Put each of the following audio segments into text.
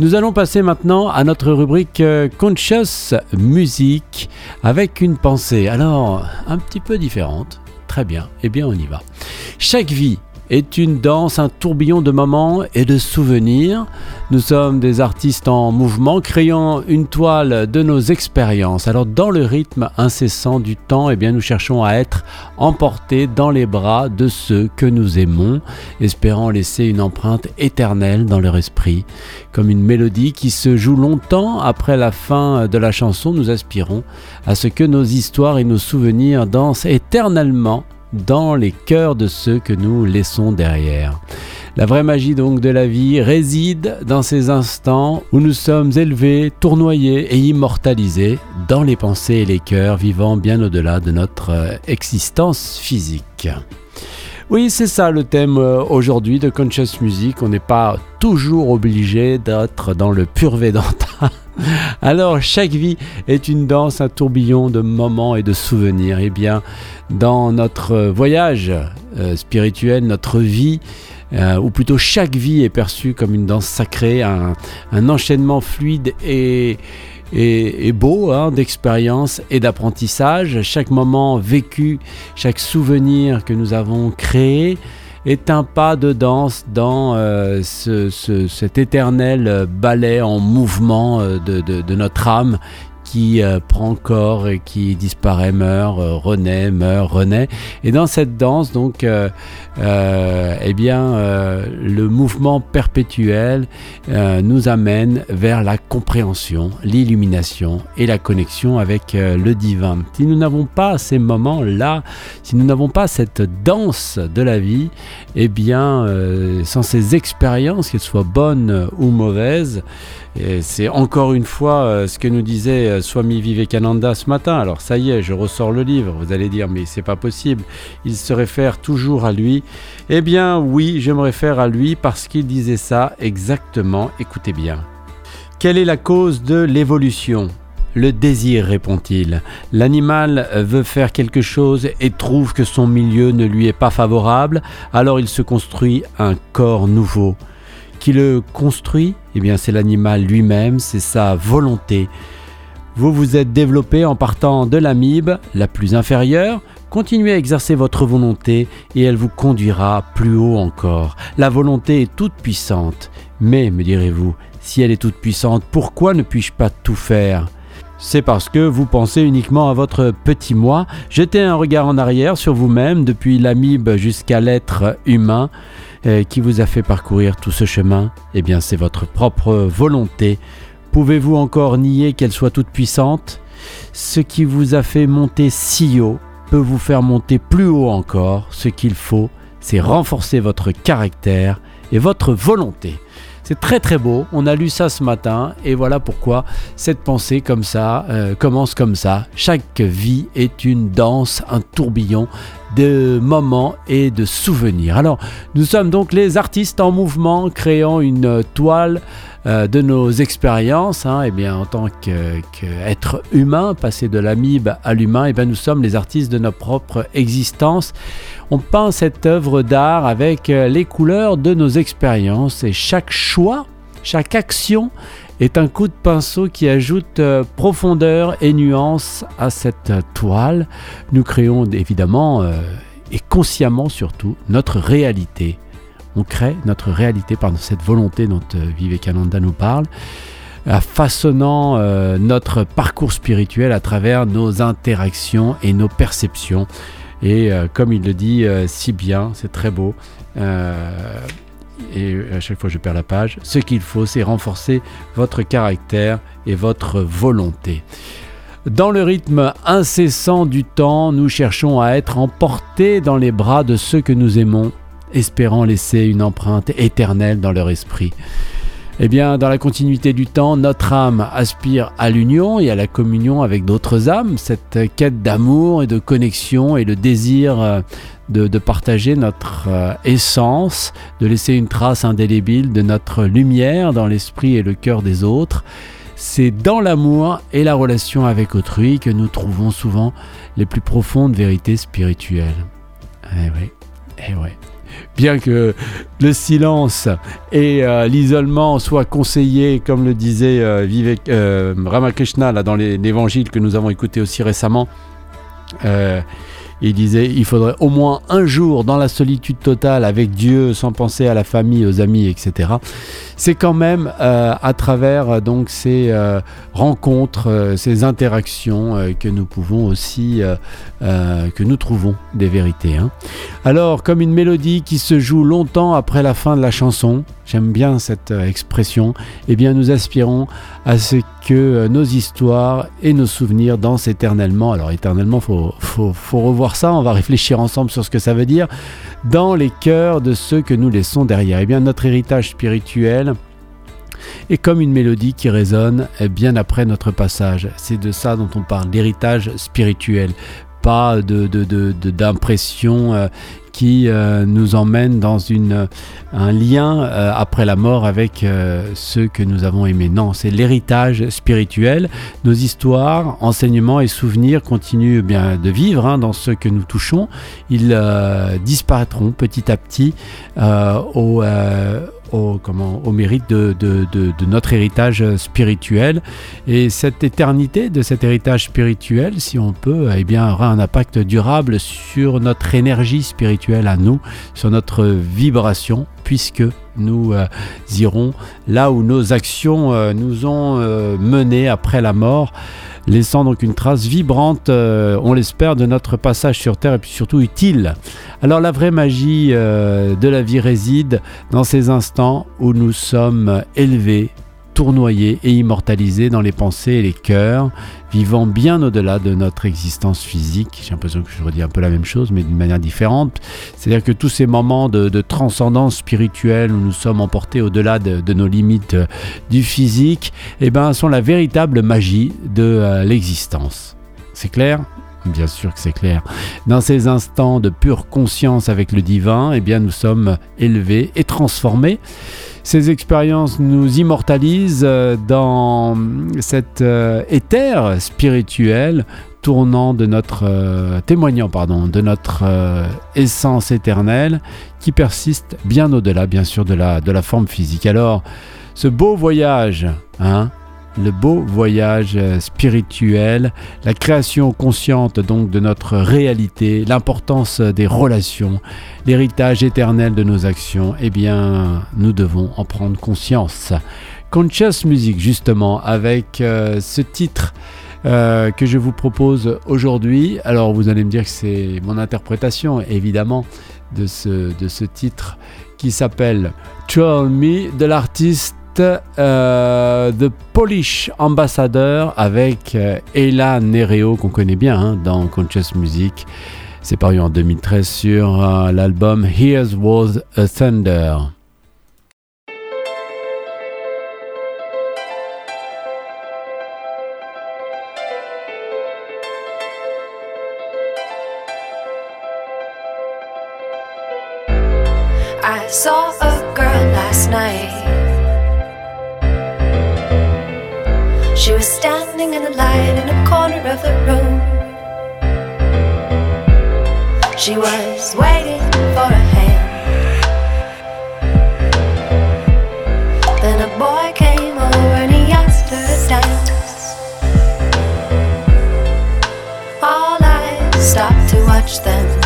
Nous allons passer maintenant à notre rubrique euh, Conscious Music avec une pensée. Alors, un petit peu différente. Très bien. Eh bien, on y va. Chaque vie est une danse, un tourbillon de moments et de souvenirs. Nous sommes des artistes en mouvement, créant une toile de nos expériences. Alors dans le rythme incessant du temps, eh bien nous cherchons à être emportés dans les bras de ceux que nous aimons, espérant laisser une empreinte éternelle dans leur esprit. Comme une mélodie qui se joue longtemps après la fin de la chanson, nous aspirons à ce que nos histoires et nos souvenirs dansent éternellement dans les cœurs de ceux que nous laissons derrière. La vraie magie donc de la vie réside dans ces instants où nous sommes élevés, tournoyés et immortalisés dans les pensées et les cœurs vivant bien au-delà de notre euh, existence physique. Oui, c'est ça le thème euh, aujourd'hui de Conscious Music. On n'est pas toujours obligé d'être dans le pur Vedanta. Alors, chaque vie est une danse, un tourbillon de moments et de souvenirs. Eh bien, dans notre voyage euh, spirituel, notre vie, euh, ou plutôt chaque vie est perçue comme une danse sacrée, un, enchaînement fluide et, beau hein, d'expérience et d'apprentissage. Chaque moment vécu, chaque souvenir que nous avons créé est un pas de danse dans euh, cet éternel ballet en mouvement euh, de, notre âme qui euh, prend corps et qui disparaît, meurt, renaît, meurt, renaît. Et dans cette danse, donc, euh, eh bien, euh, le mouvement perpétuel euh, nous amène vers la compréhension, l'illumination et la connexion avec le divin. Si nous n'avons pas ces moments-là, si nous n'avons pas cette danse de la vie, eh bien, sans ces expériences, qu'elles soient bonnes ou mauvaises, c'est encore une fois ce que nous disait Swami Vivekananda ce matin. Alors ça y est, je ressors le livre. Vous allez dire, mais c'est pas possible. Il se réfère toujours à lui eh bien oui, je me réfère à lui parce qu'il disait ça exactement, écoutez bien. Quelle est la cause de l'évolution? Le désir, répond-il. L'animal veut faire quelque chose et trouve que son milieu ne lui est pas favorable, alors il se construit un corps nouveau. Qui le construit Eh bien c'est l'animal lui-même, c'est sa volonté. Vous vous êtes développé en partant de l'amibe, la plus inférieure, Continuez à exercer votre volonté et elle vous conduira plus haut encore. La volonté est toute puissante. Mais, me direz-vous, si elle est toute puissante, pourquoi ne puis-je pas tout faire? C'est parce que vous pensez uniquement à votre petit moi. Jetez un regard en arrière sur vous-même depuis l'amibe jusqu'à l'être humain qui vous a fait parcourir tout ce chemin. Eh bien, c'est votre propre volonté. Pouvez-vous encore nier qu'elle soit toute puissante? Ce qui vous a fait monter si haut peut vous faire monter plus haut encore. Ce qu'il faut, c'est renforcer votre caractère et votre volonté. C'est très très beau, on a lu ça ce matin et voilà pourquoi cette pensée comme ça euh, commence comme ça. Chaque vie est une danse, un tourbillon de moments et de souvenirs. Alors nous sommes donc les artistes en mouvement créant une toile euh, de nos expériences, hein, eh bien, en tant qu'être humain, passer de l'amibe à l'humain, eh bien, nous sommes les artistes de notre propre existence. On peint cette œuvre d'art avec euh, les couleurs de nos expériences et chaque choix, chaque action est un coup de pinceau qui ajoute euh, profondeur et nuance à cette toile. Nous créons évidemment et consciemment surtout notre réalité on crée notre réalité par cette volonté dont euh, Vivekananda nous parle, façonnant euh, notre parcours spirituel à travers nos interactions et nos perceptions. Et euh, comme il le dit si bien, c'est très beau. Et à chaque fois je perds la page. Ce qu'il faut, c'est renforcer votre caractère et votre volonté. Dans le rythme incessant du temps, nous cherchons à être emportés dans les bras de ceux que nous aimons espérant laisser une empreinte éternelle dans leur esprit. Eh bien, dans la continuité du temps, notre âme aspire à l'union et à la communion avec d'autres âmes, cette quête d'amour et de connexion et le désir euh, de, partager notre euh, essence, de laisser une trace indélébile de notre lumière dans l'esprit et le cœur des autres. C'est dans l'amour et la relation avec autrui que nous trouvons souvent les plus profondes vérités spirituelles. Eh oui, eh oui. Bien que le silence et euh, l'isolement soient conseillés, comme le disait euh, Ramakrishna là, dans l'évangile que nous avons écouté aussi récemment, il disait il faudrait au moins un jour dans la solitude totale avec Dieu, sans penser à la famille, aux amis, etc. C'est quand même euh, à travers euh, donc ces euh, rencontres, ces interactions que nous pouvons aussi, que nous trouvons des vérités. Hein. Alors, comme une mélodie qui se joue longtemps après la fin de la chanson, j'aime bien cette expression, eh bien nous aspirons à ce que nos histoires et nos souvenirs dansent éternellement. Alors éternellement, faut, faut, faut revoir ça, on va réfléchir ensemble sur ce que ça veut dire, dans les cœurs de ceux que nous laissons derrière. Eh bien notre héritage spirituel, est comme une mélodie qui résonne bien après notre passage. C'est de ça dont on parle, l'héritage spirituel pas d'impression de, euh, qui euh, nous emmène dans une, un lien euh, après la mort avec ceux que nous avons aimés. Non, c'est l'héritage spirituel. Nos histoires, enseignements et souvenirs continuent bien de vivre hein, dans ceux que nous touchons. Ils disparaîtront petit à petit au au, comment, au mérite de, de, notre héritage spirituel. Et cette éternité de cet héritage spirituel, si on peut, eh bien, aura un impact durable sur notre énergie spirituelle à nous, sur notre vibration, puisque nous euh, irons là où nos actions euh, nous ont euh, menés après la mort laissant donc une trace vibrante, euh, on l'espère, de notre passage sur Terre et puis surtout utile. Alors la vraie magie euh, de la vie réside dans ces instants où nous sommes élevés tournoyés et immortalisés dans les pensées et les cœurs, vivant bien au-delà de notre existence physique. J'ai l'impression que je redis un peu la même chose, mais d'une manière différente. C'est-à-dire que tous ces moments de, transcendance spirituelle où nous sommes emportés au-delà de, nos limites euh, du physique, eh ben, sont la véritable magie de euh, l'existence. C'est clair? Bien sûr que c'est clair. Dans ces instants de pure conscience avec le divin, eh bien, nous sommes élevés et transformés. Ces expériences nous immortalisent euh, dans cet euh, éther spirituel tournant de notre euh, témoignant pardon de notre essence éternelle qui persiste bien au-delà bien sûr de la de la forme physique. Alors ce beau voyage hein, le beau voyage euh, spirituel, la création consciente donc de notre réalité, l'importance des relations, l'héritage éternel de nos actions, eh bien, nous devons en prendre conscience. Conscious Music, justement, avec euh, ce titre euh, que je vous propose aujourd'hui. Alors, vous allez me dire que c'est mon interprétation, évidemment, de ce, de ce titre qui s'appelle Troll Me de l'artiste euh, The Polish Ambassador avec euh, Ella Nereo qu'on connaît bien hein, dans Conscious Music. C'est paru en 2013 sur euh, l'album Here's Was a Thunder. I saw a girl last night. She was standing in the light in a corner of the room. She was waiting for a hand. Then a boy came over and he asked her to dance. All eyes stopped to watch them.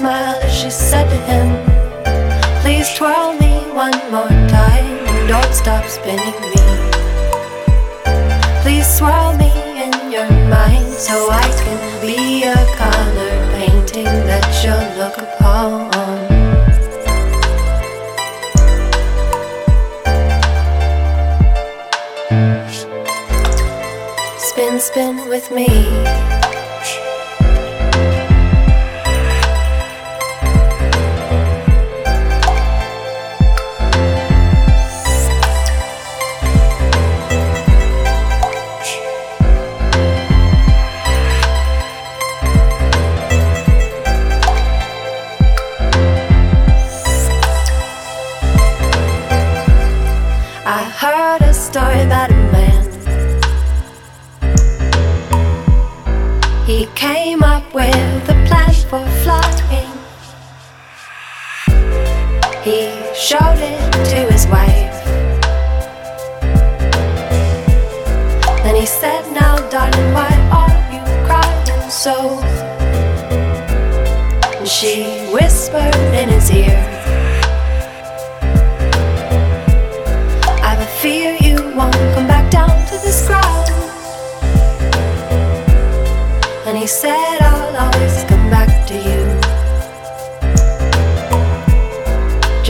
Smiled as she said to him, Please twirl me one more time, and don't stop spinning me. Please swirl me in your mind so I can be a color painting that you'll look upon. Spin, spin with me.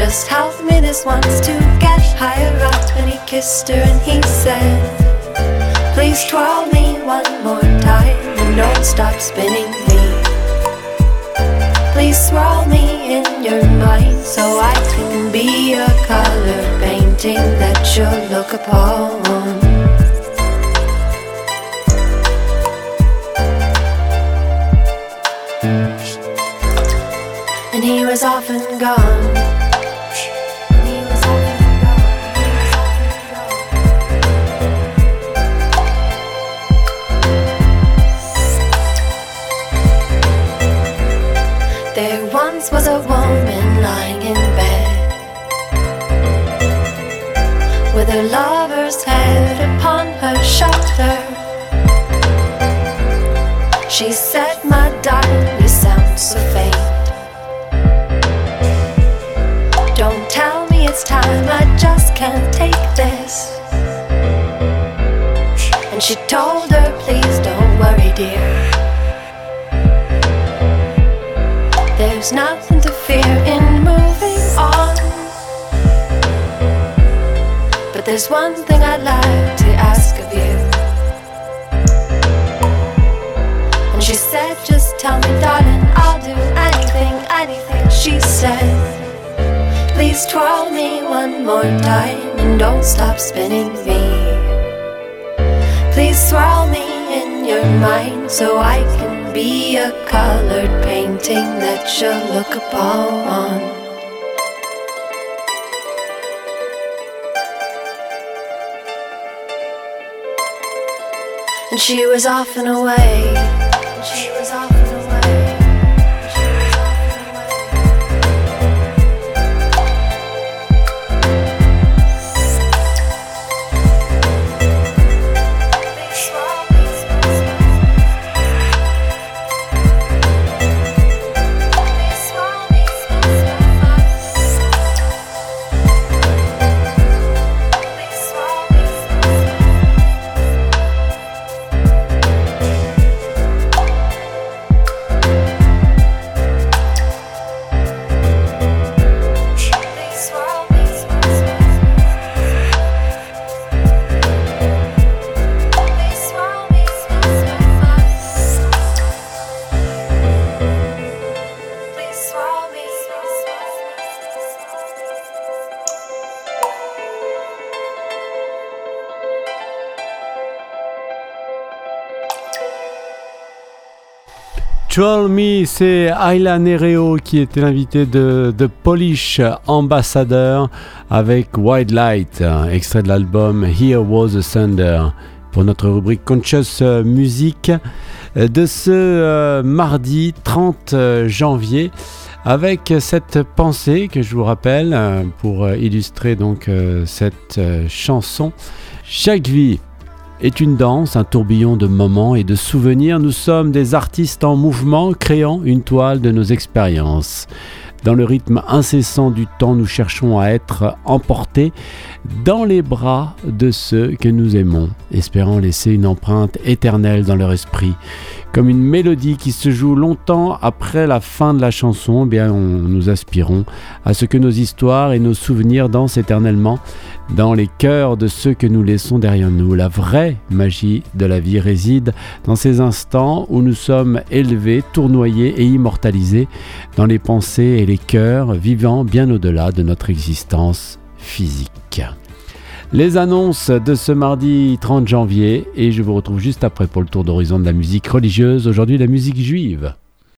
Just help me this once to get higher up. And he kissed her and he said, Please twirl me one more time and don't stop spinning me. Please swirl me in your mind so I can be a color painting that you'll look upon. And he was off and gone. Was a woman lying in bed with her lover's head upon her shoulder. She said, there's one thing I'd like to ask of you. And she said, Just tell me, darling, I'll do anything, anything. She said, Please twirl me one more time and don't stop spinning me. Please swirl me in your mind so I can be a colored painting that you'll look upon. And she was off and away. Troll Me, c'est Ayla Nereo qui était l'invité de, de Polish Ambassador avec White Light, extrait de l'album Here Was the Thunder pour notre rubrique Conscious Music de ce euh, mardi 30 janvier avec cette pensée que je vous rappelle euh, pour illustrer donc euh, cette chanson. Chaque vie est une danse, un tourbillon de moments et de souvenirs. Nous sommes des artistes en mouvement, créant une toile de nos expériences. Dans le rythme incessant du temps, nous cherchons à être emportés dans les bras de ceux que nous aimons, espérant laisser une empreinte éternelle dans leur esprit. Comme une mélodie qui se joue longtemps après la fin de la chanson, eh bien nous aspirons à ce que nos histoires et nos souvenirs dansent éternellement dans les cœurs de ceux que nous laissons derrière nous. La vraie magie de la vie réside dans ces instants où nous sommes élevés, tournoyés et immortalisés dans les pensées et les cœurs vivant bien au-delà de notre existence physique. Les annonces de ce mardi 30 janvier et je vous retrouve juste après pour le tour d'horizon de la musique religieuse, aujourd'hui la musique juive.